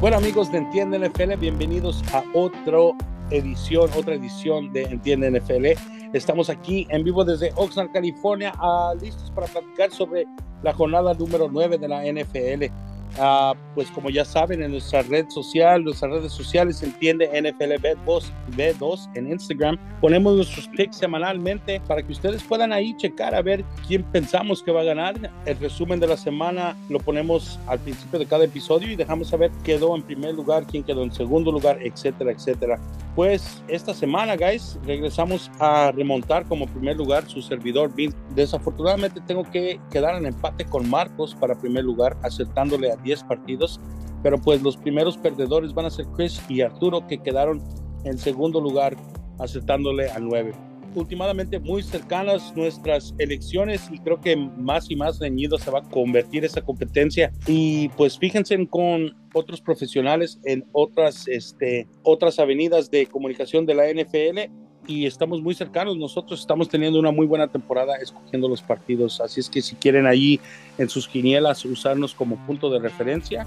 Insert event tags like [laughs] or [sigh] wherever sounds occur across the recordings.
Bueno amigos de Entiende NFL, bienvenidos a otra edición, otra edición de Entiende NFL. Estamos aquí en vivo desde Oxnard, California, uh, listos para platicar sobre la jornada número 9 de la NFL. Uh, pues como ya saben, en nuestra red social, nuestras redes sociales, entiende NFL B2, B2 en Instagram, ponemos nuestros picks semanalmente para que ustedes puedan ahí checar a ver quién pensamos que va a ganar. El resumen de la semana lo ponemos al principio de cada episodio y dejamos saber quedó en primer lugar, quién quedó en segundo lugar, etcétera, etcétera. Pues esta semana, guys, regresamos a remontar como primer lugar su servidor Bill. Desafortunadamente tengo que quedar en empate con Marcos para primer lugar, acertándole a 10 partidos, pero pues los primeros perdedores van a ser Chris y Arturo que quedaron en segundo lugar acertándole a 9. Últimamente muy cercanas nuestras elecciones y creo que más y más reñido se va a convertir esa competencia y pues fíjense con otros profesionales en otras, este, otras avenidas de comunicación de la NFL y estamos muy cercanos. Nosotros estamos teniendo una muy buena temporada escogiendo los partidos. Así es que si quieren ahí en sus quinielas usarnos como punto de referencia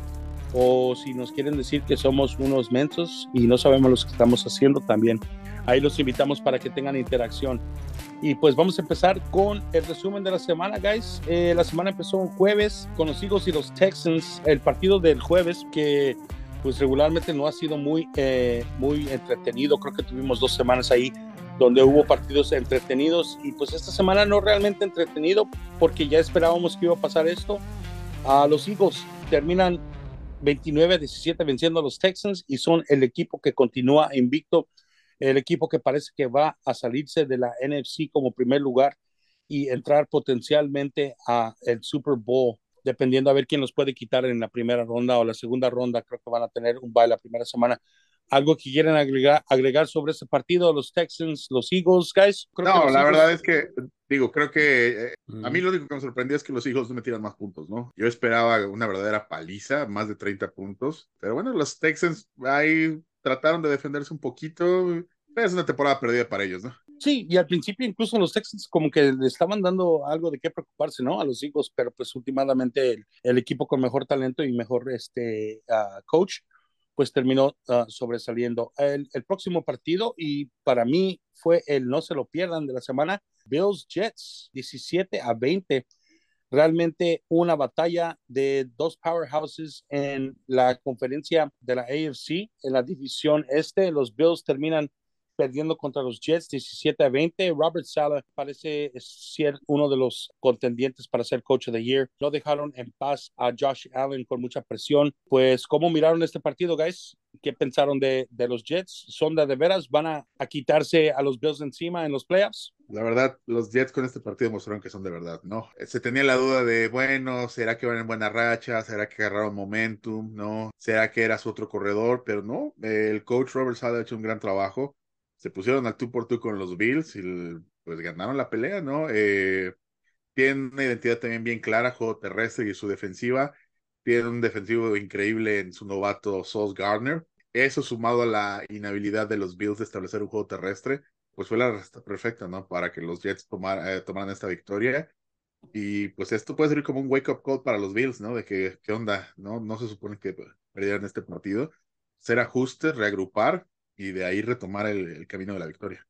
o si nos quieren decir que somos unos mensos y no sabemos lo que estamos haciendo también. Ahí los invitamos para que tengan interacción. Y pues vamos a empezar con el resumen de la semana, guys. Eh, la semana empezó un jueves con los Eagles y los Texans. El partido del jueves que pues regularmente no ha sido muy, eh, muy entretenido. Creo que tuvimos dos semanas ahí donde hubo partidos entretenidos y pues esta semana no realmente entretenido porque ya esperábamos que iba a pasar esto. A los Eagles terminan 29 17 venciendo a los Texans y son el equipo que continúa invicto, el equipo que parece que va a salirse de la NFC como primer lugar y entrar potencialmente a el Super Bowl dependiendo a ver quién los puede quitar en la primera ronda o la segunda ronda, creo que van a tener un baile la primera semana algo que quieren agregar, agregar sobre este partido, los Texans, los Eagles, guys. no, la verdad es que, digo, creo que eh, a mí lo único que me sorprendió es que los Eagles no metieran más puntos, ¿no? Yo esperaba una verdadera paliza, más de 30 puntos, pero bueno, los Texans ahí trataron de defenderse un poquito, pero es una temporada perdida para ellos, ¿no? Sí, y al principio incluso los Texans como que le estaban dando algo de qué preocuparse, ¿no? A los Eagles, pero pues últimamente el, equipo con mejor talento y mejor este, uh, coach pues terminó uh, sobresaliendo. El, el, próximo partido, y para mí fue el no se lo pierdan de la semana, Bills Jets, 17 a 20. Realmente una batalla de dos powerhouses en la conferencia de la AFC, en la división este. Los Bills terminan perdiendo contra los Jets 17 a 20. Robert Sala parece ser uno de los contendientes para ser coach of the year. No dejaron en paz a Josh Allen con mucha presión. Pues, ¿cómo miraron este partido, guys? ¿Qué pensaron de, de los Jets? ¿Son de, de veras? ¿Van a, a, quitarse a los Bills encima en los playoffs? La verdad, los Jets con este partido mostraron que son de verdad, ¿no? Se tenía la duda de, bueno, ¿será que van en buena racha? ¿Será que agarraron momentum? ¿No? ¿Será que era su otro corredor? Pero no, el coach Robert Sala ha hecho un gran trabajo se pusieron al tú por tú con los Bills y pues ganaron la pelea, ¿no? Eh, tienen una identidad también bien clara, juego terrestre y su defensiva. Tiene un defensivo increíble en su novato Sauce Gardner. Eso sumado a la inhabilidad de los Bills de establecer un juego terrestre, pues fue la respuesta perfecta, ¿no? Para que los Jets eh, tomaran esta victoria. Y pues esto puede ser como un wake-up call para los Bills, ¿no? De que, ¿qué onda? ¿No? No se supone que perdieran este partido. Ser ajustes, reagrupar y de ahí retomar el, camino de la victoria.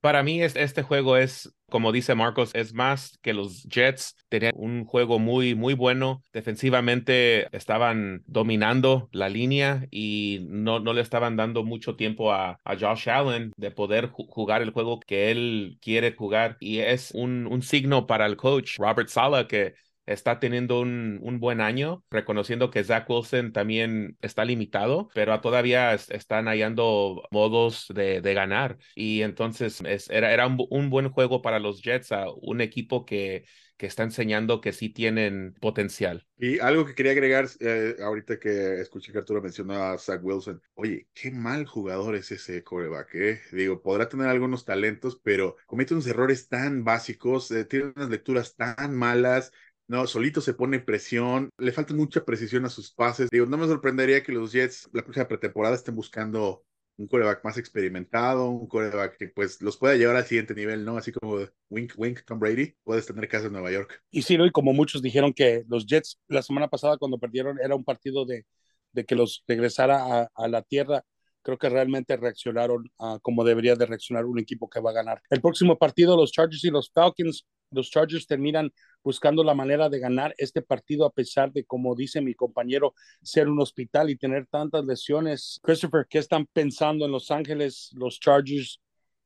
Para mí este juego es, como dice Marcos, es más que los Jets tenían un juego muy, muy bueno. Defensivamente estaban dominando la línea y no, no le estaban dando mucho tiempo a, a Josh Allen de poder jugar el juego que él quiere jugar. Y es un, un signo para el coach Robert Sala que está teniendo un, un, buen año, reconociendo que Zach Wilson también está limitado, pero todavía están hallando modos de, de ganar. Y entonces es, era, era un, buen juego para los Jets, a un equipo que, que está enseñando que sí tienen potencial. Y algo que quería agregar, eh, ahorita que escuché que Arturo mencionó a Zach Wilson, oye, qué mal jugador es ese coreback, ¿eh? Digo, podrá tener algunos talentos, pero comete unos errores tan básicos, eh, tiene unas lecturas tan malas, no, solito se pone presión, le falta mucha precisión a sus pases. Digo, no me sorprendería que los Jets la próxima pretemporada estén buscando un coreback más experimentado, un coreback que pues los pueda llevar al siguiente nivel, ¿no? Así como Wink Wink Tom Brady, puedes tener casa en Nueva York. Y sí, y como muchos dijeron que los Jets la semana pasada cuando perdieron era un partido de, de que los regresara a, la tierra, creo que realmente reaccionaron como debería de reaccionar un equipo que va a ganar. El próximo partido, los Chargers y los Falcons, los Chargers terminan buscando la manera de ganar este partido a pesar de, como dice mi compañero, ser un hospital y tener tantas lesiones. Christopher, ¿qué están pensando en Los Ángeles, los Chargers?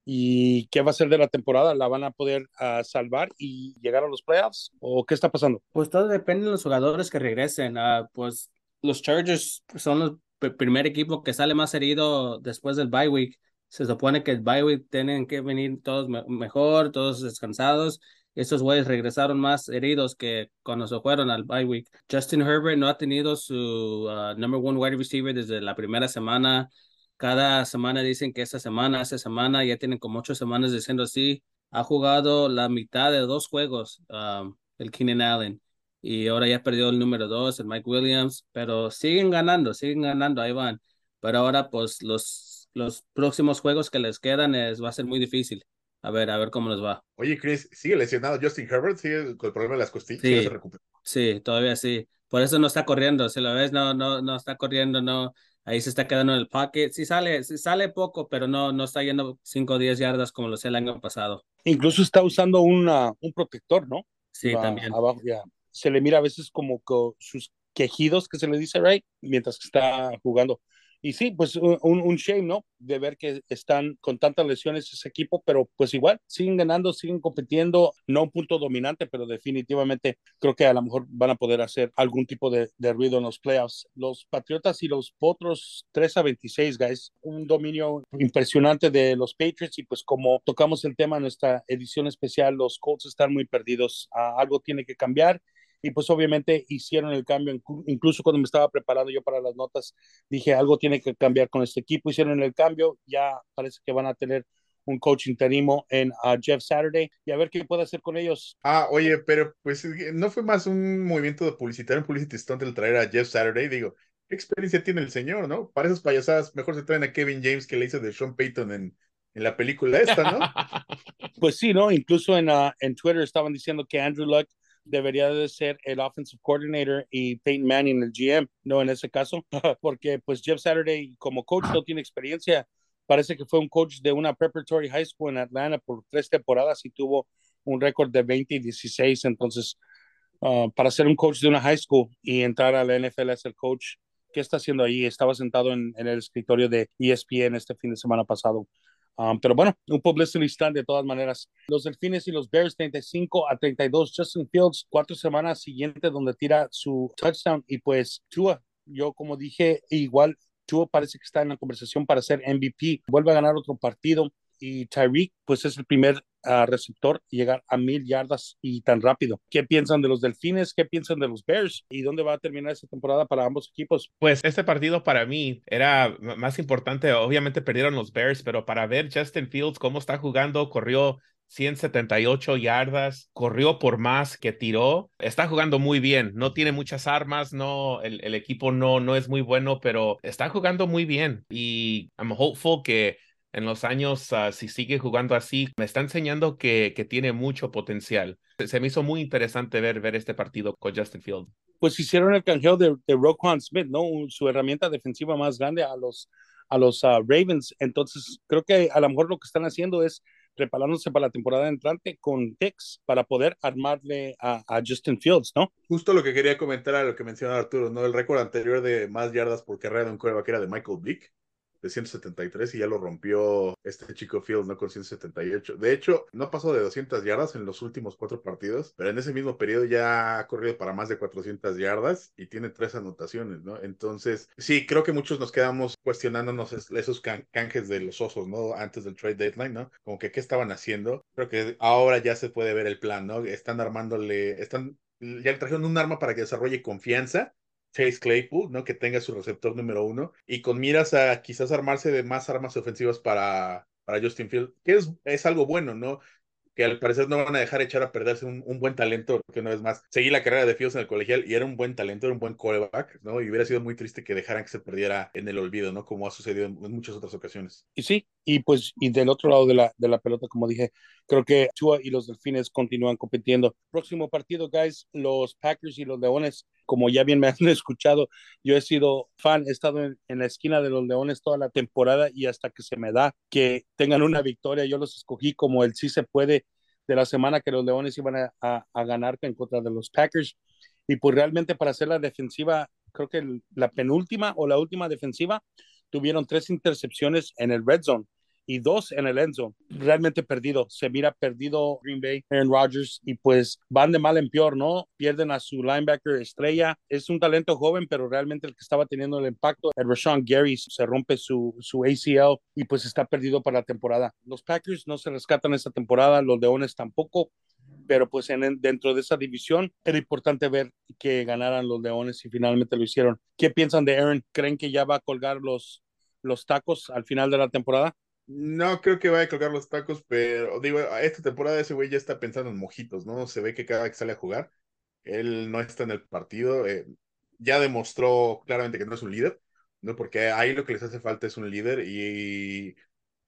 ¿Y qué va a ser de la temporada? ¿La van a poder ah, salvar y llegar a los playoffs? ¿O qué está pasando? Pues todo depende de los jugadores que regresen. Uh, pues los Chargers son el primer equipo que sale más herido después del bye week. Se supone que el bye week tienen que venir todos mejor, todos descansados estos güeyes regresaron más heridos que cuando se fueron al bye week. Justin Herbert no ha tenido su uh, number one wide receiver desde la primera semana. Cada semana dicen que esta semana, esta semana, ya tienen como ocho semanas diciendo así. Ha jugado la mitad de dos juegos, um, el Keenan Allen. Y ahora ya perdió el número dos, el Mike Williams. Pero siguen ganando, siguen ganando, ahí van. Pero ahora, pues, los, los próximos juegos que les quedan es, va a ser muy difícil. A ver, a ver cómo nos va. Oye, Chris, ¿sigue lesionado Justin Herbert? ¿Sigue con el problema de las costillas? Sí, sí, todavía sí. Por eso no está corriendo. Si lo ves, no, no, no está corriendo, no. Ahí se está quedando en el pocket. Sí sale, sí sale poco, pero no, no está yendo 5 o 10 yardas como lo hacía el año pasado. Incluso está usando una, un protector, ¿no? Sí, también. Abajo ya. Se le mira a veces como sus quejidos que se le dice, right, mientras está jugando. Y sí, pues un, un, shame, ¿no? De ver que están con tantas lesiones ese equipo, pero pues igual siguen ganando, siguen compitiendo, no un punto dominante, pero definitivamente creo que a lo mejor van a poder hacer algún tipo de, de ruido en los playoffs. Los Patriotas y los Potros 3 a 26, guys, un dominio impresionante de los Patriots y pues como tocamos el tema en nuestra edición especial, los Colts están muy perdidos, ah, algo tiene que cambiar y pues obviamente hicieron el cambio, incluso cuando me estaba preparando yo para las notas, dije algo tiene que cambiar con este equipo, hicieron el cambio, ya parece que van a tener un coach interino en uh, Jeff Saturday y a ver qué puede hacer con ellos. Ah, oye, pero pues no fue más un movimiento de publicitar un publicity stunt el traer a Jeff Saturday, digo, ¿qué experiencia tiene el señor, no? Para esas payasadas, mejor se traen a Kevin James que le hizo de Sean Payton en, en la película esta, ¿no? [laughs] pues sí, ¿no? Incluso en, uh, en Twitter estaban diciendo que Andrew Luck debería de ser el offensive coordinator y Peyton Manning el GM, no en ese caso, [laughs] porque pues Jeff Saturday como coach no tiene experiencia. Parece que fue un coach de una preparatory high school en Atlanta por tres temporadas y tuvo un récord de 20 y 16. Entonces, uh, para ser un coach de una high school y entrar a la NFL as el coach, ¿qué está haciendo ahí? Estaba sentado en, en el escritorio de ESPN este fin de semana pasado. Um, pero bueno, un publicity stand de todas maneras. Los Delfines y los Bears 35 a 32. Justin Fields, cuatro semanas siguientes donde tira su touchdown. Y pues Tua, yo como dije, igual Tua parece que está en la conversación para ser MVP. Vuelve a ganar otro partido y Tyreek, pues es el primer uh, receptor llegar a mil yardas y tan rápido. ¿Qué piensan de los Delfines? ¿Qué piensan de los Bears? ¿Y dónde va a terminar esta temporada para ambos equipos? Pues este partido para mí era más importante. Obviamente perdieron los Bears, pero para ver Justin Fields cómo está jugando, corrió 178 yardas, corrió por más que tiró. Está jugando muy bien, no tiene muchas armas, no, el, el, equipo no, no es muy bueno, pero está jugando muy bien. Y I'm hopeful que en los años, ah, si sigue jugando así, me está enseñando que, que tiene mucho potencial. Se, me hizo muy interesante ver, ver este partido con Justin Field. Pues hicieron el canjeo de, de Roquan Smith, ¿no? Su herramienta defensiva más grande a los, a los ah, Ravens. Entonces, creo que a lo mejor lo que están haciendo es preparándose para la temporada entrante con Tex para poder armarle a, a, Justin Fields, ¿no? Justo lo que quería comentar a lo que mencionaba Arturo, ¿no? El récord anterior de más yardas por carrera de un que era de Michael Vick de 173 y ya lo rompió este chico Field, ¿no? Con 178. De hecho, no pasó de 200 yardas en los últimos cuatro partidos, pero en ese mismo periodo ya ha corrido para más de 400 yardas y tiene tres anotaciones, ¿no? Entonces, sí, creo que muchos nos quedamos cuestionándonos esos canjes de los osos, ¿no? Antes del trade deadline, ¿no? Como que qué estaban haciendo. Creo que ahora ya se puede ver el plan, ¿no? Están armándole, están ya le trajeron un arma para que desarrolle confianza Chase Claypool, ¿no? Que tenga su receptor número uno y con miras a quizás armarse de más armas ofensivas para, para Justin Field, que es, es algo bueno, ¿no? que al parecer no van a dejar echar a perderse un, un, buen talento, que no es más. Seguí la carrera de Fields en el colegial y era un buen talento, era un buen quarterback, ¿no? Y hubiera sido muy triste que dejaran que se perdiera en el olvido, ¿no? Como ha sucedido en, muchas otras ocasiones. Y sí, y pues, y del otro lado de la, de la pelota, como dije, creo que Tua y los Delfines continúan compitiendo. Próximo partido, guys, los Packers y los Leones como ya bien me [laughs] han escuchado, yo he sido fan, he estado en, la esquina de los Leones toda la temporada y hasta que se me da que tengan una victoria, yo los escogí como el sí se puede de la semana que los Leones iban a, ganar en contra de los Packers. Y pues realmente para hacer la defensiva, creo que la penúltima o la última defensiva, tuvieron tres intercepciones en el red zone y dos en el end zone. Realmente perdido. Se mira perdido Green Bay, Aaron Rodgers, y pues van de mal en peor, ¿no? Pierden a su linebacker estrella. Es un talento joven, pero realmente el que estaba teniendo el impacto, el Rashawn Gary, se rompe su, su ACL y pues está perdido para la temporada. Los Packers no se rescatan esta temporada, los Leones tampoco pero pues en, dentro de esa división era importante ver que ganaran los Leones y finalmente lo hicieron. ¿Qué piensan de Aaron? ¿Creen que ya va a colgar los, los tacos al final de la temporada? No creo que vaya a colgar los tacos, pero digo, esta temporada ese güey ya está pensando en mojitos, ¿no? Se ve que cada vez que sale a jugar, él no está en el partido. Eh, ya demostró claramente que no es un líder, ¿no? Porque ahí lo que les hace falta es un líder y,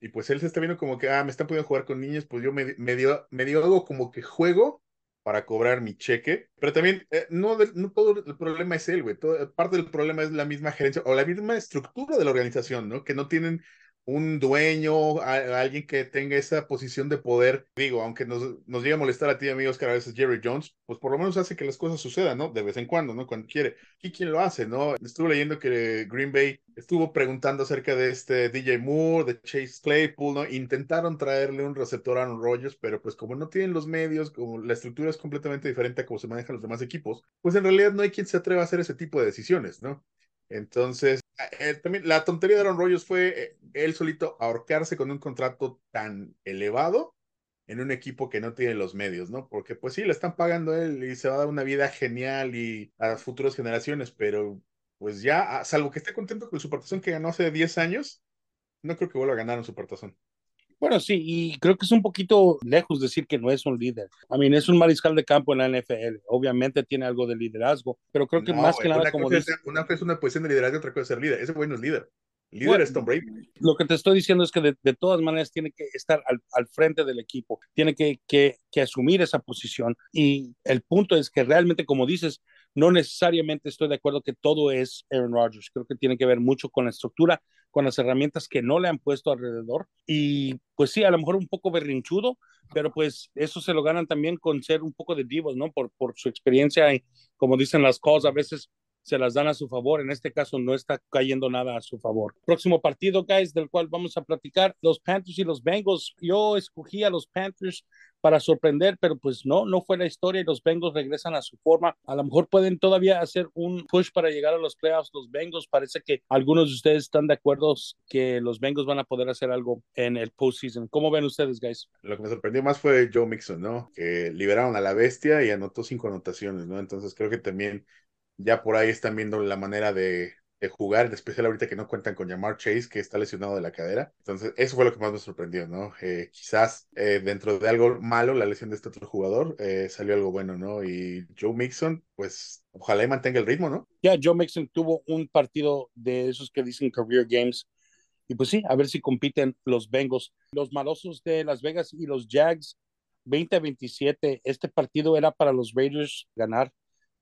y pues él se está viendo como que, ah, me están pudiendo jugar con niños, pues yo me, me, dio, me dio algo como que juego para cobrar mi cheque. Pero también, eh, no, no todo el problema es él, güey. parte del problema es la misma gerencia o la misma estructura de la organización, ¿no? Que no tienen un dueño, alguien que tenga esa posición de poder, digo, aunque nos, nos llegue a molestar a ti, amigos, que a veces Jerry Jones, pues por lo menos hace que las cosas sucedan, ¿no? De vez en cuando, ¿no? Cuando quiere. ¿Y quién lo hace, no? Estuve leyendo que Green Bay estuvo preguntando acerca de este DJ Moore, de Chase Claypool, ¿no? Intentaron traerle un receptor a Aaron Rodgers, pero pues como no tienen los medios, como la estructura es completamente diferente a cómo se manejan los demás equipos, pues en realidad no hay quien se atreva a hacer ese tipo de decisiones, ¿no? Entonces, eh, también la tontería de Aaron Rodgers fue eh, él solito ahorcarse con un contrato tan elevado en un equipo que no tiene los medios, ¿no? Porque pues sí, le están pagando a él y se va a dar una vida genial y a las futuras generaciones, pero pues ya, salvo que esté contento con su supertazón que ganó hace 10 años, no creo que vuelva a ganar un supertazón. Bueno, sí, y creo que es un poquito lejos decir que no es un líder. A mí es un mariscal de campo en la NFL. Obviamente tiene algo de liderazgo, pero creo que más que nada como una es una posición de liderazgo, otra cosa es ser líder. Ese güey no es líder. Líder es Tom Brady. Lo que te estoy diciendo es que de, de todas maneras tiene que estar al, al frente del equipo, tiene que, que, que, asumir esa posición. Y el punto es que realmente, como dices, no necesariamente estoy de acuerdo que todo es Aaron Rodgers. Creo que tiene que ver mucho con la estructura, con las herramientas que no le han puesto alrededor. Y pues sí, a lo mejor un poco berrinchudo, pero pues eso se lo ganan también con ser un poco de divos, ¿no? Por, por su experiencia y como dicen las cosas, a veces se las dan a su favor. En este caso no está cayendo nada a su favor. Próximo partido, guys, del cual vamos a platicar, los Panthers y los Bengals. Yo escogí a los Panthers para sorprender, pero pues no, no fue la historia y los Bengals regresan a su forma. A lo mejor pueden todavía hacer un push para llegar a los playoffs. Los Bengals parece que algunos de ustedes están de acuerdo que los Bengals van a poder hacer algo en el postseason. ¿Cómo ven ustedes, guys? Lo que me sorprendió más fue Joe Mixon, ¿no? Que liberaron a la bestia y anotó cinco anotaciones, ¿no? Entonces creo que también ya por ahí están viendo la manera de, de jugar, en especial ahorita que no cuentan con Jamar Chase, que está lesionado de la cadera. Entonces, eso fue lo que más me sorprendió, ¿no? Eh, quizás eh, dentro de algo malo, la lesión de este otro jugador, eh, salió algo bueno, ¿no? Y Joe Mixon, pues, ojalá y mantenga el ritmo, ¿no? Ya, Joe Mixon tuvo un partido de esos que dicen career games. Y pues sí, a ver si compiten los Bengals. Los malosos de Las Vegas y los Jags, 20 27. Este partido era para los Raiders ganar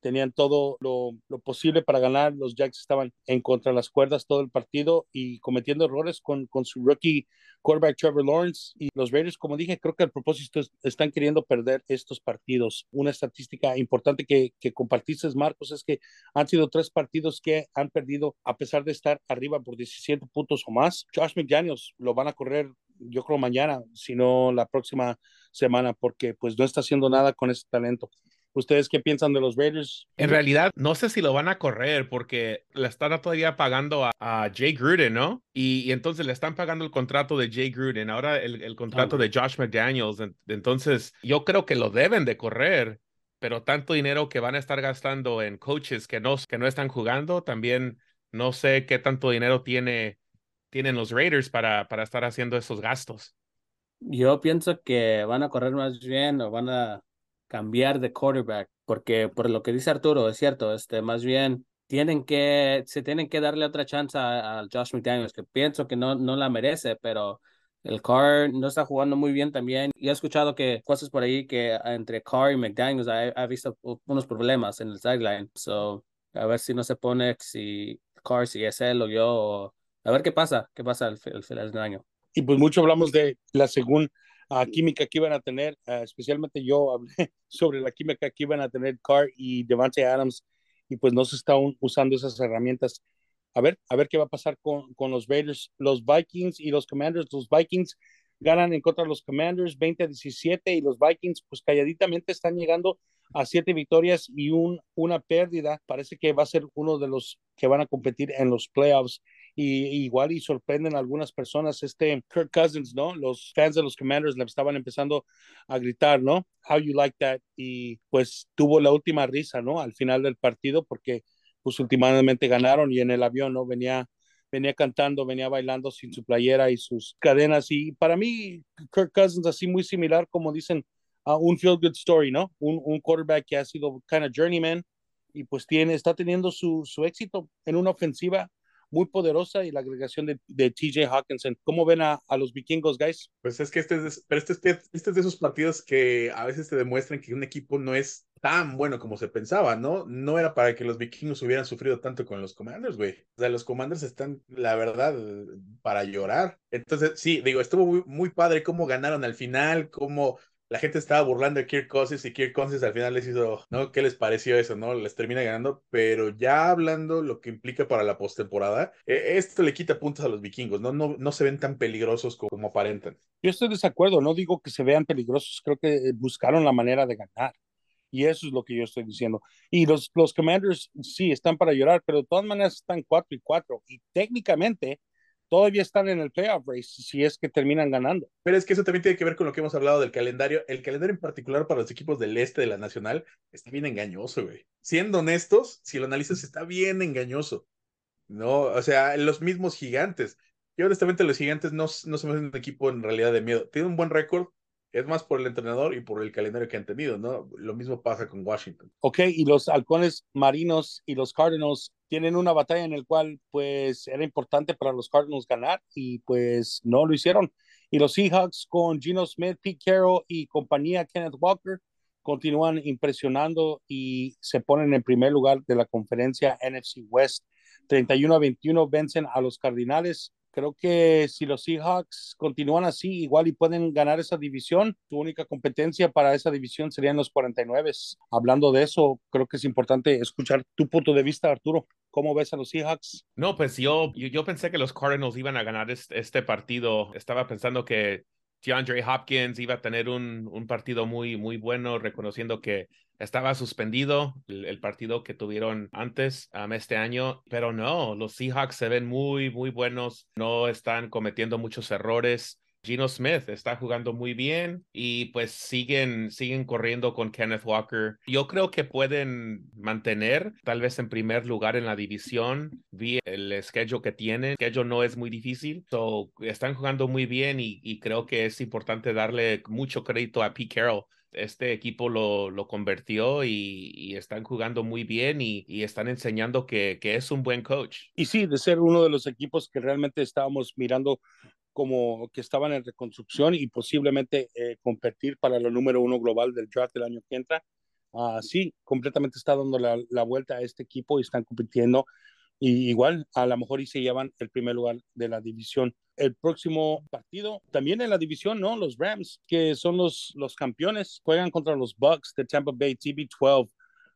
tenían todo lo, posible para ganar. Los Jacks estaban en contra las cuerdas todo el partido y cometiendo errores con, con su rookie quarterback Trevor Lawrence. Y los Raiders, como dije, creo que al propósito están queriendo perder estos partidos. Una estadística importante que, que compartiste, Marcos, es que han sido tres partidos que han perdido a pesar de estar arriba por 17 puntos o más. Josh McDaniels lo van a correr yo creo mañana, sino la próxima semana, porque pues no está haciendo nada con ese talento. ¿Ustedes qué piensan de los Raiders? En realidad, no sé si lo van a correr porque le están todavía pagando a, Jay Gruden, ¿no? Y, entonces le están pagando el contrato de Jay Gruden, ahora el, contrato de Josh McDaniels. Entonces, yo creo que lo deben de correr, pero tanto dinero que van a estar gastando en coaches que no, que no están jugando, también no sé qué tanto dinero tiene, tienen los Raiders para, para estar haciendo esos gastos. Yo pienso que van a correr más bien o van a cambiar de quarterback, porque por lo que dice Arturo, es cierto, este, más bien tienen que, se tienen que darle otra chance a, Josh McDaniels, que pienso que no, no la merece, pero El Carr no está jugando muy bien también. Y he escuchado que cosas por ahí que entre Carr y McDaniels ha, visto unos problemas en el sideline. So, a ver si no se pone, si Carr, si es él o yo, a ver qué pasa, qué pasa al, final del año. Y pues mucho hablamos de la segunda química que iban a tener, ah, especialmente yo hablé [laughs] sobre la química que iban a tener Carr y Devante Adams, y pues no se están usando esas herramientas. A ver, a ver qué va a pasar con, con los Raiders, los Vikings y los Commanders. Los Vikings ganan en contra de los Commanders 20 a 17 y los Vikings pues calladitamente están llegando a siete victorias y un, una pérdida. Parece que va a ser uno de los que van a competir en los playoffs. Y, igual y sorprenden a algunas personas. Este Kirk Cousins, ¿no? Los fans de los Commanders le estaban empezando a gritar, ¿no? How you like that? Y pues tuvo la última risa, ¿no? Al final del partido porque pues últimamente ganaron y en el avión, ¿no? Venía venía cantando, venía bailando sin su playera y sus cadenas. Y para mí, Kirk Cousins, así muy similar, como dicen, a un feel good story, ¿no? Un, un quarterback que ha sido kind of journeyman y pues tiene, está teniendo su, su éxito en una ofensiva muy poderosa y la agregación de, de TJ Hawkinson. ¿Cómo ven a, a, los vikingos, guys? Pues es que este es, pero este, este, este, es de esos partidos que a veces te demuestran que un equipo no es tan bueno como se pensaba, ¿no? No era para que los vikingos hubieran sufrido tanto con los commanders, güey. O sea, los commanders están, la verdad, para llorar. Entonces, sí, digo, estuvo muy, muy padre cómo ganaron al final, cómo la gente estaba burlando de Kirk Cousins y Kirk Cousins al final les hizo, ¿no? ¿Qué les pareció eso, no? Les termina ganando, pero ya hablando lo que implica para la postemporada, e, esto le quita puntos a los vikingos, ¿no? No, no se ven tan peligrosos como aparentan. Yo estoy de desacuerdo, no digo que se vean peligrosos, creo que buscaron la manera de ganar. Y eso es lo que yo estoy diciendo. Y los, los Commanders sí están para llorar, pero de todas maneras están 4 y 4. Y técnicamente todavía están en el playoff race si es que terminan ganando. Pero es que eso también tiene que ver con lo que hemos hablado del calendario. El calendario en particular para los equipos del este de la Nacional está bien engañoso, güey. Siendo honestos, si lo analizas, está bien engañoso. No, o sea, los mismos gigantes. Yo honestamente los gigantes no, no se un equipo en realidad de miedo. Tienen un buen récord, es más por el entrenador y por el calendario que han tenido, ¿no? Lo mismo pasa con Washington. Ok, y los halcones marinos y los Cardinals tienen una batalla en el cual pues era importante para los Cardinals ganar y pues no lo hicieron. Y los Seahawks con Gino Smith, Pete Carroll y compañía Kenneth Walker continúan impresionando y se ponen en primer lugar de la conferencia NFC West. 31 a 21 vencen a los Cardinales Creo que si los Seahawks continúan así, igual y pueden ganar esa división. Su única competencia para esa división serían los 49. Hablando de eso, creo que es importante escuchar tu punto de vista, Arturo. ¿Cómo ves a los Seahawks? No, pues yo, yo, pensé que los Cardinals iban a ganar este, este partido. Estaba pensando que DeAndre Hopkins iba a tener un, un partido muy, muy bueno, reconociendo que estaba suspendido el, partido que tuvieron antes um, este año, pero no, los Seahawks se ven muy, muy buenos, no están cometiendo muchos errores. Gino Smith está jugando muy bien y pues siguen, siguen corriendo con Kenneth Walker. Yo creo que pueden mantener tal vez en primer lugar en la división. Vi el schedule que tienen. El schedule no es muy difícil. So, están jugando muy bien y, y creo que es importante darle mucho crédito a Pete Carroll este equipo lo, lo convirtió y, están jugando muy bien y, están enseñando que, que, es un buen coach. Y sí, de ser uno de los equipos que realmente estábamos mirando como que estaban en reconstrucción y posiblemente eh, competir para lo número uno global del draft del año que entra. Uh, sí, completamente está dando la, la, vuelta a este equipo y están compitiendo y igual a lo mejor y se llevan el primer lugar de la división. El próximo partido, también en la división, ¿no? Los Rams, que son los, los campeones, juegan contra los Bucks de Tampa Bay TB12.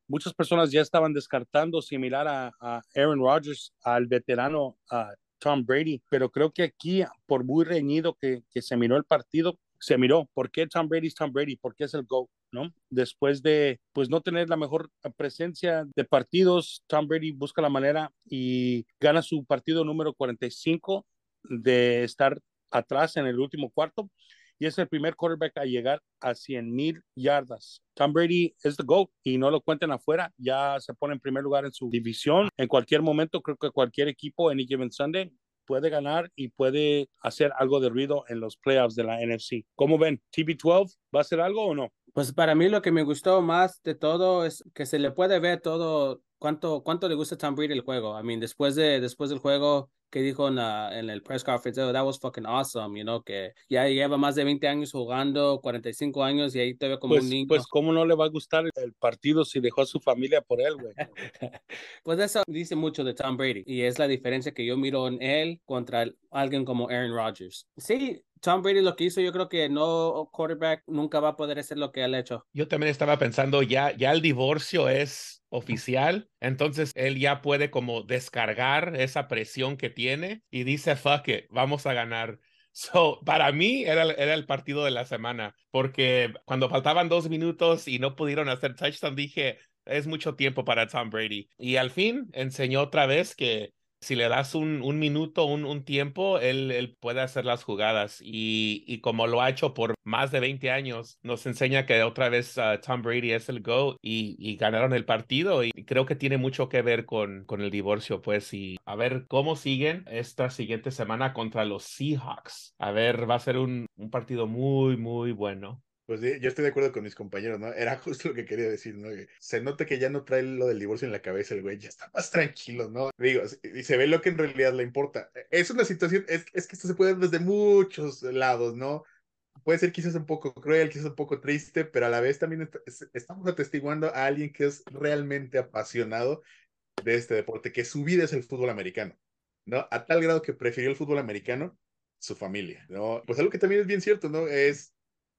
Muchas personas ya estaban descartando similar a, a Aaron Rodgers, al veterano a Tom Brady, pero creo que aquí, por muy reñido que, que se miró el partido, se miró por qué Tom Brady es Tom Brady, por qué es el GOAT, ¿no? Después de, pues, no tener la mejor presencia de partidos, Tom Brady busca la manera y gana su partido número 45 de estar atrás en el último cuarto y es el primer quarterback a llegar a 100 mil yardas. Tom Brady es the GOAT y no lo cuenten afuera, ya se pone en primer lugar en su división. En cualquier momento, creo que cualquier equipo en Given Sunday puede ganar y puede hacer algo de ruido en los playoffs de la NFC. ¿Cómo ven? ¿TB12 va a hacer algo o no? Pues para mí lo que me gustó más de todo es que se le puede ver todo cuánto, cuánto le gusta a el juego. I mean, después, de, después del juego que dijo en, en el press conference, oh, that was fucking awesome, you know, que ya lleva más de 20 años jugando, 45 años y ahí te ve como pues, un niño. Pues, ¿cómo no le va a gustar el partido si dejó a su familia por él, güey? [laughs] pues eso dice mucho de Tom Brady y es la diferencia que yo miro en él contra alguien como Aaron Rodgers. Sí, Tom Brady lo que hizo, yo creo que no quarterback nunca va a poder hacer lo que él ha hecho. Yo también estaba pensando, ya, ya el divorcio es oficial, entonces él ya puede como descargar esa presión que tiene y dice, fuck it, vamos a ganar. [laughs] So, para mí era, era el partido de la semana, porque cuando faltaban dos minutos y no pudieron hacer touchdown, dije, es mucho tiempo para Tom Brady. Y al fin enseñó otra vez que si le das un, minuto, un, tiempo, él, puede hacer las jugadas. Y, como lo ha hecho por más de 20 años, nos enseña que otra vez uh, Tom Brady es el GO y, ganaron el partido. Y creo que tiene mucho que ver con, el divorcio, pues. Y a ver cómo siguen esta siguiente semana contra los Seahawks. A ver, va a ser un partido muy, muy bueno. Pues yo estoy de acuerdo con mis compañeros, ¿no? Era [laughs] justo lo que quería decir, ¿no? Se nota que ya no trae lo del divorcio en la cabeza el güey, ya está más tranquilo, ¿no? Digo, y se ve lo que en realidad le importa. Es una situación, es, es que esto se puede ver desde muchos lados, ¿no? Puede ser quizás un poco cruel, quizás un poco triste, pero a la vez también estamos atestiguando a alguien que es realmente apasionado de este deporte, que su vida es el fútbol americano, ¿no? A tal grado que prefirió el fútbol americano su familia, ¿no? Pues algo que también es bien cierto, ¿no? Es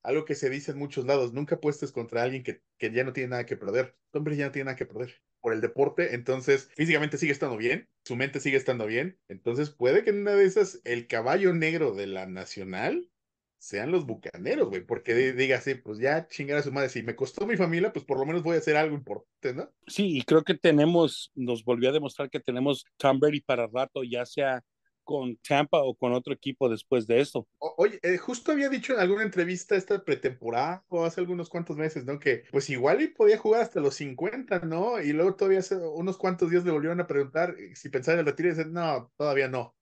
algo que se dice en muchos lados, nunca apuestes contra alguien que, que ya no tiene nada que perder. Hombre ya no tiene nada que perder por el deporte, entonces físicamente sigue estando bien, su mente sigue estando bien, entonces puede que en una de esas el caballo negro de la nacional sean los bucaneros, güey, porque diga así, pues ya chingar a su madre, si me costó mi familia, pues por lo menos voy a hacer algo importante, ¿no? Sí, y creo que tenemos, nos volvió a demostrar que tenemos Tom Brady para rato, ya sea con Tampa o con otro equipo después de esto. Oye, eh, justo había dicho en alguna entrevista esta pretemporada o hace algunos cuantos meses, ¿no? Que pues igual y podía jugar hasta los 50, ¿no? Y luego todavía hace unos cuantos días le volvieron a preguntar si pensaba en el retiro y dice, no, todavía no.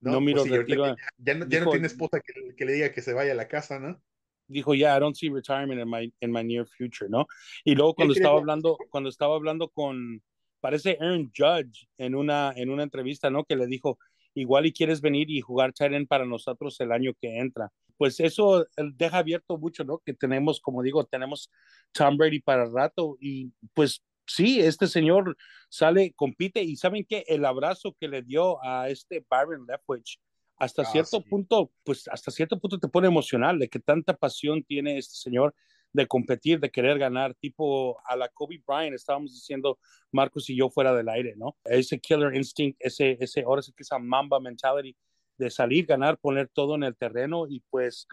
No, no miro pues, retiro. Ya, ya, no, ya dijo, no tiene esposa que, que, le diga que se vaya a la casa, ¿no? Dijo, ya, yeah, I don't see retirement in my, in my near future, ¿no? Y luego cuando estaba hablando, cuando estaba hablando con, parece Aaron Judge en una, en una entrevista, ¿no? Que le dijo, igual y quieres venir y jugar Tyren para nosotros el año que entra. Pues eso deja abierto mucho, ¿no? Que tenemos, como digo, tenemos Tom Brady para rato y pues sí, este señor sale, compite y saben que el abrazo que le dio a este Byron Leftwich hasta ah, cierto sí. punto, pues hasta cierto punto te pone emocional de que tanta pasión tiene este señor de competir, de querer ganar, tipo a la Kobe Bryant, estábamos diciendo Marcos y yo fuera del aire, ¿no? Ese killer instinct, ese, ese, ahora sí que esa mamba mentality de salir, ganar, poner todo en el terreno y pues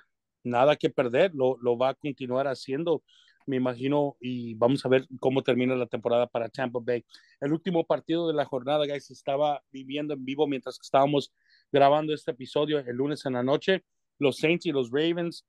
nada que perder, lo, lo va a continuar haciendo, me imagino, y vamos a ver cómo termina la temporada para Tampa Bay. El último partido de la jornada, guys, estaba viviendo en vivo mientras que estábamos grabando este episodio el lunes en la noche. Los Saints y los Ravens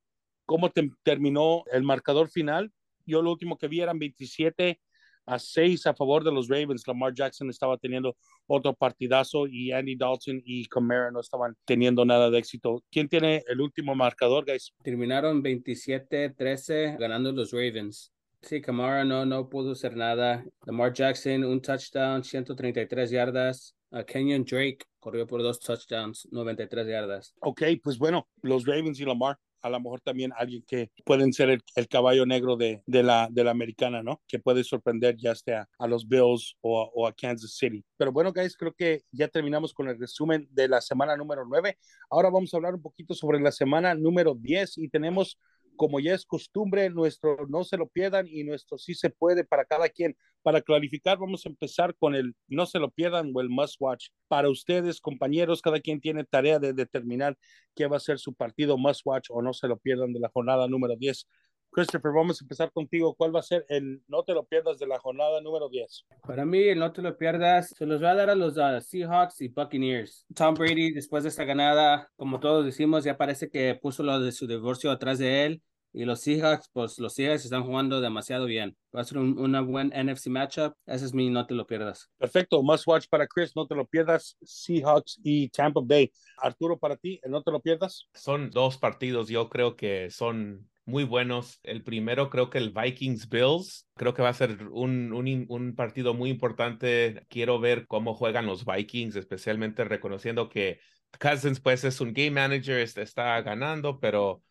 cómo te, terminó el marcador final. Yo lo último que vi eran 27 a 6 a favor de los Ravens. Lamar Jackson estaba teniendo otro partidazo y Andy Dalton y Camara no estaban teniendo nada de éxito. ¿Quién tiene el último marcador, guys? Terminaron 27-13 ganando los Ravens. Sí, Camara no, no pudo hacer nada. Lamar Jackson, un touchdown, 133 yardas. Kenyon Drake corrió por dos touchdowns, 93 yardas. Ok, pues bueno, los Ravens y Lamar a lo mejor también alguien que pueden ser el, el caballo negro de, de, la, de la americana, ¿no? Que puede sorprender ya sea a los Bills o, o, a Kansas City. Pero bueno, guys, creo que ya terminamos con el resumen de la semana número 9. Ahora vamos a hablar un poquito sobre la semana número 10 y tenemos como ya es costumbre, nuestro no se lo pierdan y nuestro sí se puede para cada quien. Para clarificar, vamos a empezar con el no se lo pierdan o el must watch. Para ustedes, compañeros, cada quien tiene tarea de determinar qué va a ser su partido must watch o no se lo pierdan de la jornada número 10. Christopher, vamos a empezar contigo. ¿Cuál va a ser el no te lo pierdas de la jornada número 10? Para mí, el no te lo pierdas, se los va a dar a los uh, Seahawks y Buccaneers. Tom Brady, después de esta ganada, como todos decimos, ya parece que puso lo de su divorcio atrás de él Y los Seahawks, pues los Seahawks están jugando demasiado bien. Va a ser un, una buen NFC matchup. Ese es mi, no te lo pierdas. Perfecto, must watch para Chris, no te lo pierdas. Seahawks y Tampa Bay. Arturo, para ti, no te lo pierdas. Son dos partidos, yo creo que son muy buenos. El primero creo que el Vikings Bills, creo que va a ser un, un, un, partido muy importante. Quiero ver cómo juegan los Vikings, especialmente reconociendo que Cousins pues es un game manager, está ganando, pero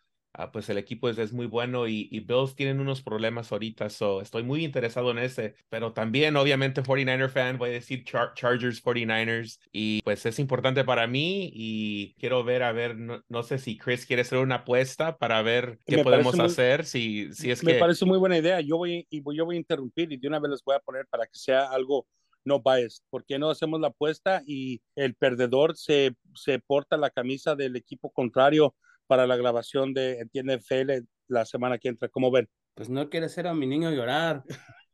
Ah, pues el equipo es, es muy bueno y, y, Bills tienen unos problemas ahorita, so estoy muy interesado en ese, pero también obviamente 49er fan, voy a decir Chargers 49ers y pues es importante para mí y quiero ver, a ver, no, sé si Chris quiere hacer una apuesta para ver qué podemos hacer, si, si es me que... Me parece muy buena idea, yo voy, y yo voy a interrumpir y de una vez les voy a poner para que sea algo no biased. ¿Por qué no hacemos la apuesta y el perdedor se, se porta la camisa del equipo contrario para la grabación de Entiende FL la semana que entra. ¿Cómo ven? Pues no quiere ser a mi niño llorar.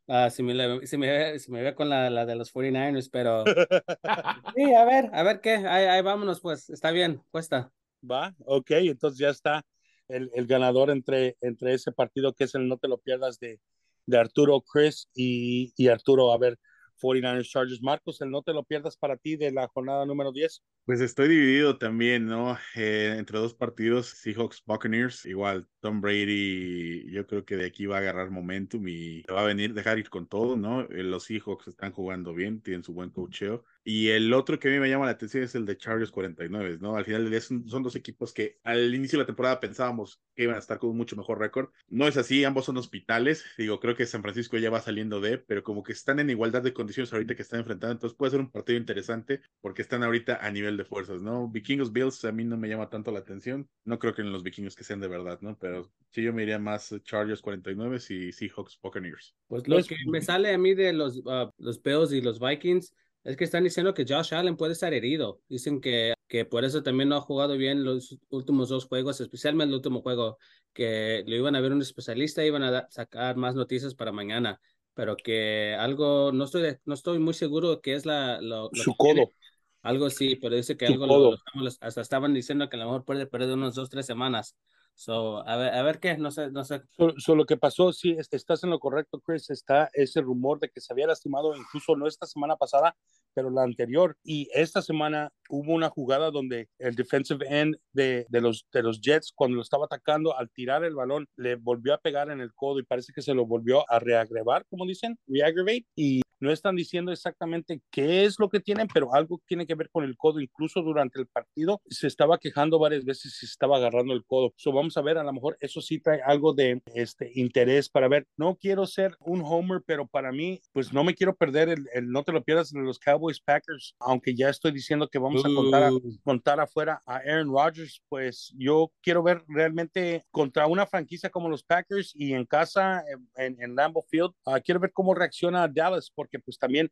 Uh, [laughs] si, me, si, me, si me ve con la, la de los 49ers, pero [laughs] sí, a ver, a ver qué, ahí, ahí vámonos, pues, está bien, cuesta. Va, ok, entonces ya está el, el, ganador entre, entre ese partido que es el No Te Lo Pierdas de, de Arturo Chris y, y Arturo. A ver, 49ers Chargers. Marcos, el no te lo pierdas para ti de la jornada número 10. Pues estoy dividido también, ¿no? Eh, entre dos partidos, Seahawks Buccaneers, igual Tom Brady, yo creo que de aquí va a agarrar momentum y va a venir, dejar ir con todo, ¿no? Eh, los Seahawks están jugando bien, tienen su buen cocheo. Y el otro que a mí me llama la atención es el de Chargers 49, ¿no? Al final del día son, son, dos equipos que al inicio de la temporada pensábamos que iban a estar con un mucho mejor récord. No es así, ambos son hospitales. Digo, creo que San Francisco ya va saliendo de, pero como que están en igualdad de condiciones ahorita que están enfrentando, entonces puede ser un partido interesante porque están ahorita a nivel de fuerzas, ¿no? Vikingos Bills a mí no me llama tanto la atención. No creo que en los vikingos que sean de verdad, ¿no? Pero sí yo me iría más Chargers 49 y Seahawks Buccaneers. Pues lo que me sale a mí de los, uh, los Bills y los Vikings es que están diciendo que Josh Allen puede estar herido. Dicen que, que por eso también no ha jugado bien los últimos dos juegos, especialmente el último juego, que lo iban a ver un especialista, iban a sacar más noticias para mañana, pero que algo, no estoy, no estoy muy seguro que es la... Lo, Su codo. Algo sí, pero dice que algo lo, hasta estaban diciendo que a lo mejor puede perder unos dos, tres semanas. So, a ver, a ver qué, no sé, no sé. So, lo que pasó, sí, estás en lo correcto, Chris, está ese rumor de que se había lastimado incluso no esta semana pasada, pero la anterior. Y esta semana hubo una jugada donde el defensive end de, de, los, de los Jets, cuando lo estaba atacando, al tirar el balón, le volvió a pegar en el codo y parece que se lo volvió a reagrevar, como dicen, reaggravate. Y no están diciendo exactamente qué es lo que tienen, pero algo tiene que ver con el codo. Incluso durante el partido se estaba quejando varias veces si se estaba agarrando el codo. So, vamos a ver, a lo mejor eso sí trae algo de este interés para ver. No quiero ser un homer, pero para mí, pues no me quiero perder el, el no te lo pierdas de los Cowboys Packers, aunque ya estoy diciendo que vamos a contar, a, contar afuera a Aaron Rodgers, pues yo quiero ver realmente contra una franquicia como los Packers y en casa, en, en Lambeau Field, uh, quiero ver cómo reacciona Dallas, porque pues también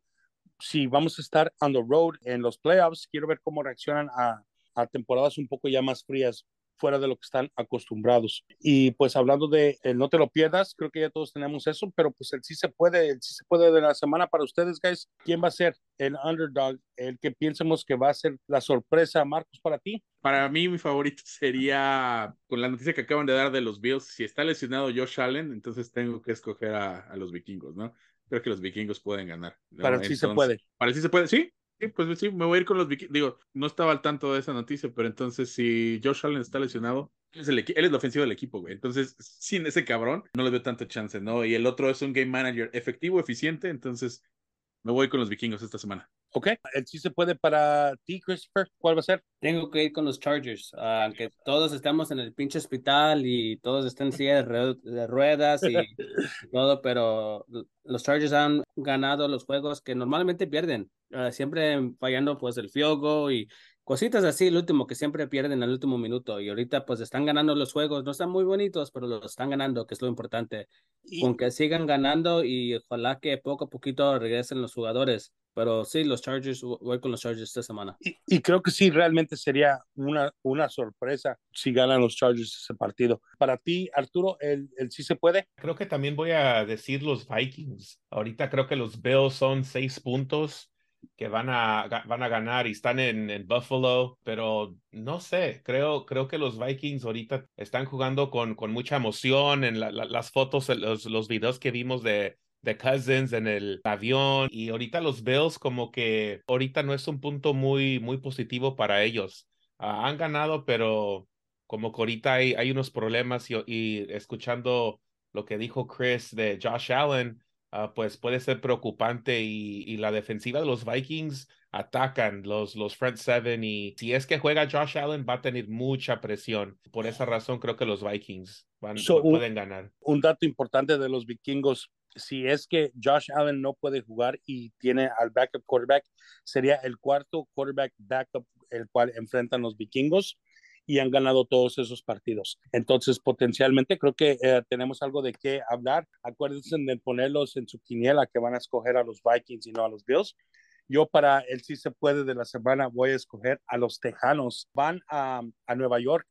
si vamos a estar on the road en los playoffs, quiero ver cómo reaccionan a, temporadas un poco ya más frías fuera de lo que están acostumbrados. Y pues hablando de el no te lo pierdas, creo que ya todos tenemos eso, pero pues el sí se puede, el sí se puede de la semana para ustedes, guys. ¿Quién va a ser el underdog, el que piensemos que va a ser la sorpresa, Marcos, para ti? Para mí, mi favorito sería, con la noticia que acaban de dar de los Bills, si está lesionado Josh Allen, entonces tengo que escoger a los vikingos, ¿no? Creo que los vikingos pueden ganar. Para sí se puede. Para sí se puede, sí, Sí, pues sí, me voy a ir con los vikingos. Digo, no estaba al tanto de esa noticia, pero entonces si Josh Allen está lesionado, él es, el él es la ofensiva del equipo, güey. Entonces, sin ese cabrón, no le veo tanta chance, ¿no? Y el otro es un game manager efectivo, eficiente, entonces me voy con los vikingos esta semana. Ok, el sí se puede para ti, Christopher. ¿Cuál va a ser? Tengo que ir con los Chargers, aunque todos estamos en el pinche hospital y todos están en silla de, ruedas y [laughs] todo, pero los Chargers han ganado los juegos que normalmente pierden, uh, siempre fallando pues el fiogo y cositas así, el último que siempre pierden el último minuto y ahorita pues están ganando los juegos, no están muy bonitos, pero los están ganando, que es lo importante. Y... Con que sigan ganando y ojalá que poco a poquito regresen los jugadores. Pero sí, los Chargers, voy con los Chargers esta semana. Y, y, creo que sí, realmente sería una, una sorpresa si ganan los Chargers ese partido. Para ti, Arturo, ¿el, el sí se puede? Creo que también voy a decir los Vikings. Ahorita creo que los Bills son seis puntos que van a, van a ganar y están en, en, Buffalo, pero no sé, creo, creo que los Vikings ahorita están jugando con, con mucha emoción en las fotos, los, los videos que vimos de, de Cousins en el avión y ahorita los Bills como que ahorita no es un punto muy, muy positivo para ellos. Ah, han ganado, pero como que ahorita hay, hay unos problemas y, y escuchando lo que dijo Chris de Josh Allen, Ah, pues puede ser preocupante y, la defensiva de los Vikings atacan los, los front seven y si es que juega Josh Allen va a tener mucha presión. Por esa razón creo que los Vikings van, pueden ganar. Un dato importante de los vikingos, si es que Josh Allen no puede jugar y tiene al backup quarterback, sería el cuarto quarterback backup el cual enfrentan los vikingos y han ganado todos esos partidos. Entonces, potencialmente creo que eh, tenemos algo de qué hablar. Acuérdense de ponerlos en su quiniela que van a escoger a los Vikings y no a los Bills. Yo para el sí se puede de la semana voy a escoger a los Tejanos. Van a, a Nueva York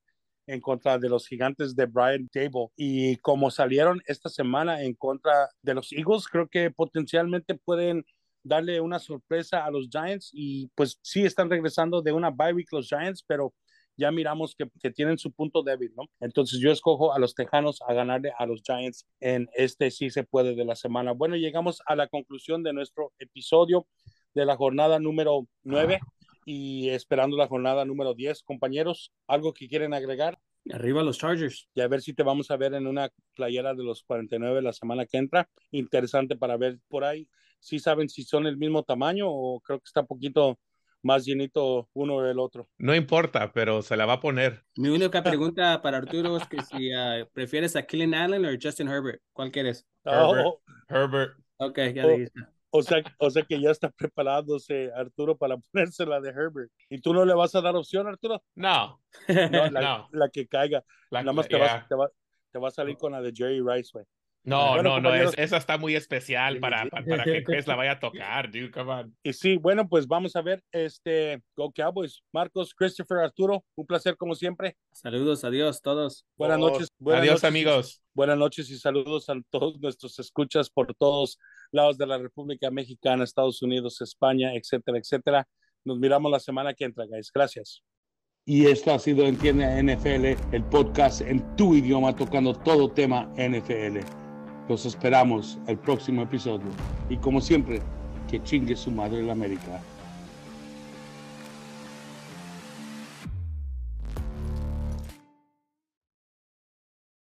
en contra de los gigantes de Brian Table y como salieron esta semana en contra de los Eagles, creo que potencialmente pueden darle una sorpresa a los Giants y pues sí están regresando de una bye week los Giants, pero ya miramos que, que, tienen su punto débil, ¿no? Entonces yo escojo a los Tejanos a ganarle a los Giants en este sí se puede de la semana. Bueno, llegamos a la conclusión de nuestro episodio de la jornada número 9 y esperando la jornada número 10. Compañeros, ¿algo que quieren agregar? Arriba los Chargers. Y a ver si te vamos a ver en una playera de los 49 la semana que entra. Interesante para ver por ahí. Si saben si son el mismo tamaño o creo que está poquito más llenito uno del otro. No importa, pero se la va a poner. Mi única [laughs] pregunta para Arturo es que si uh, prefieres a Killen Allen o Justin Herbert, ¿cuál quieres? Herbert. Oh. Herbert. Ok, ya oh, dijiste. O sea, o sea que ya está preparándose Arturo para [laughs] ponerse la de Herbert. ¿Y tú no le vas a dar opción, Arturo? No. No, la, la que caiga. Nada más te, vas, te, va, te, va, a salir con la de Jerry Rice, güey. No, no, no, es, esa está muy especial para, para, que [laughs] Chris la vaya a tocar, dude, come on. Y sí, bueno, pues vamos a ver, este, Go Cowboys, Marcos, Christopher, Arturo, un placer como siempre. Saludos, adiós todos. Buenas noches. Buenas adiós, noches, amigos. Buenas noches y saludos a todos nuestros escuchas por todos lados de la República Mexicana, Estados Unidos, España, etcétera, etcétera. Nos miramos la semana que entra, guys. Gracias. Y esto ha sido Entiende NFL, el podcast en tu idioma tocando todo tema NFL. Los esperamos el próximo episodio. Y como siempre, que chingue su madre la América.